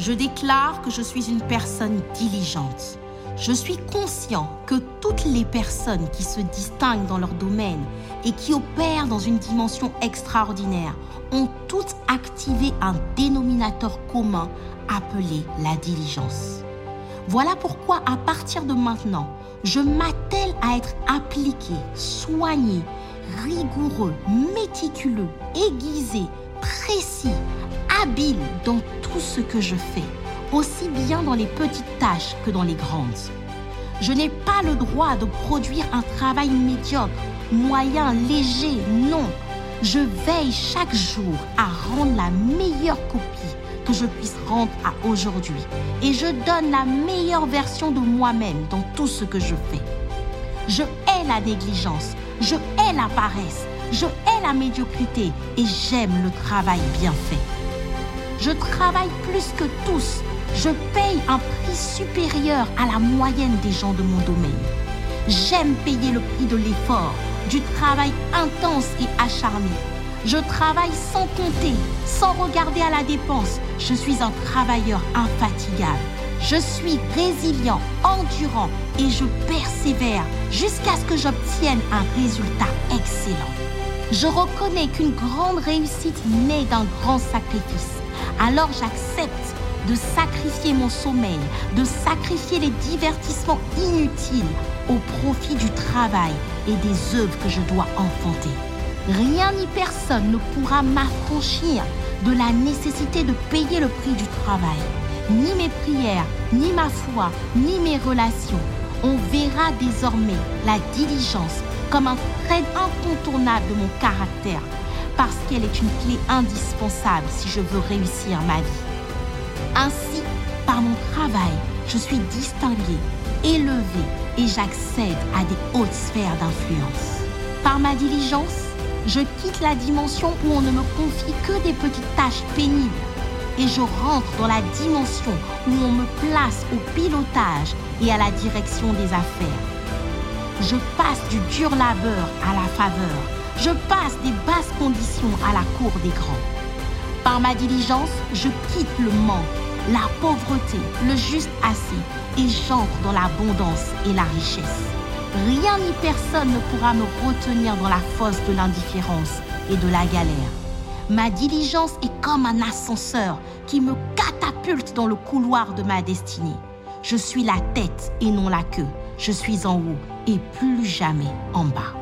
Je déclare que je suis une personne diligente. Je suis conscient que toutes les personnes qui se distinguent dans leur domaine et qui opèrent dans une dimension extraordinaire ont toutes activé un dénominateur commun appelé la diligence. Voilà pourquoi à partir de maintenant, je m'attelle à être appliqué, soigné, rigoureux, méticuleux, aiguisé, précis, habile dans tout ce que je fais, aussi bien dans les petites tâches que dans les grandes. Je n'ai pas le droit de produire un travail médiocre, moyen, léger, non. Je veille chaque jour à rendre la meilleure copie que je puisse rendre à aujourd'hui. Et je donne la meilleure version de moi-même dans tout ce que je fais. Je hais la négligence, je hais la paresse, je hais la médiocrité et j'aime le travail bien fait. Je travaille plus que tous. Je paye un prix supérieur à la moyenne des gens de mon domaine. J'aime payer le prix de l'effort, du travail intense et acharné. Je travaille sans compter, sans regarder à la dépense. Je suis un travailleur infatigable. Je suis résilient, endurant et je persévère jusqu'à ce que j'obtienne un résultat excellent. Je reconnais qu'une grande réussite naît d'un grand sacrifice. Alors j'accepte de sacrifier mon sommeil, de sacrifier les divertissements inutiles au profit du travail et des œuvres que je dois enfanter. Rien ni personne ne pourra m'affranchir de la nécessité de payer le prix du travail. Ni mes prières, ni ma foi, ni mes relations. On verra désormais la diligence comme un trait incontournable de mon caractère, parce qu'elle est une clé indispensable si je veux réussir ma vie. Ainsi, par mon travail, je suis distingué, élevé et j'accède à des hautes sphères d'influence. Par ma diligence, je quitte la dimension où on ne me confie que des petites tâches pénibles et je rentre dans la dimension où on me place au pilotage et à la direction des affaires. Je passe du dur labeur à la faveur. Je passe des basses conditions à la cour des grands. Par ma diligence, je quitte le manque, la pauvreté, le juste assez et j'entre dans l'abondance et la richesse. Rien ni personne ne pourra me retenir dans la fosse de l'indifférence et de la galère. Ma diligence est comme un ascenseur qui me catapulte dans le couloir de ma destinée. Je suis la tête et non la queue. Je suis en haut et plus jamais en bas.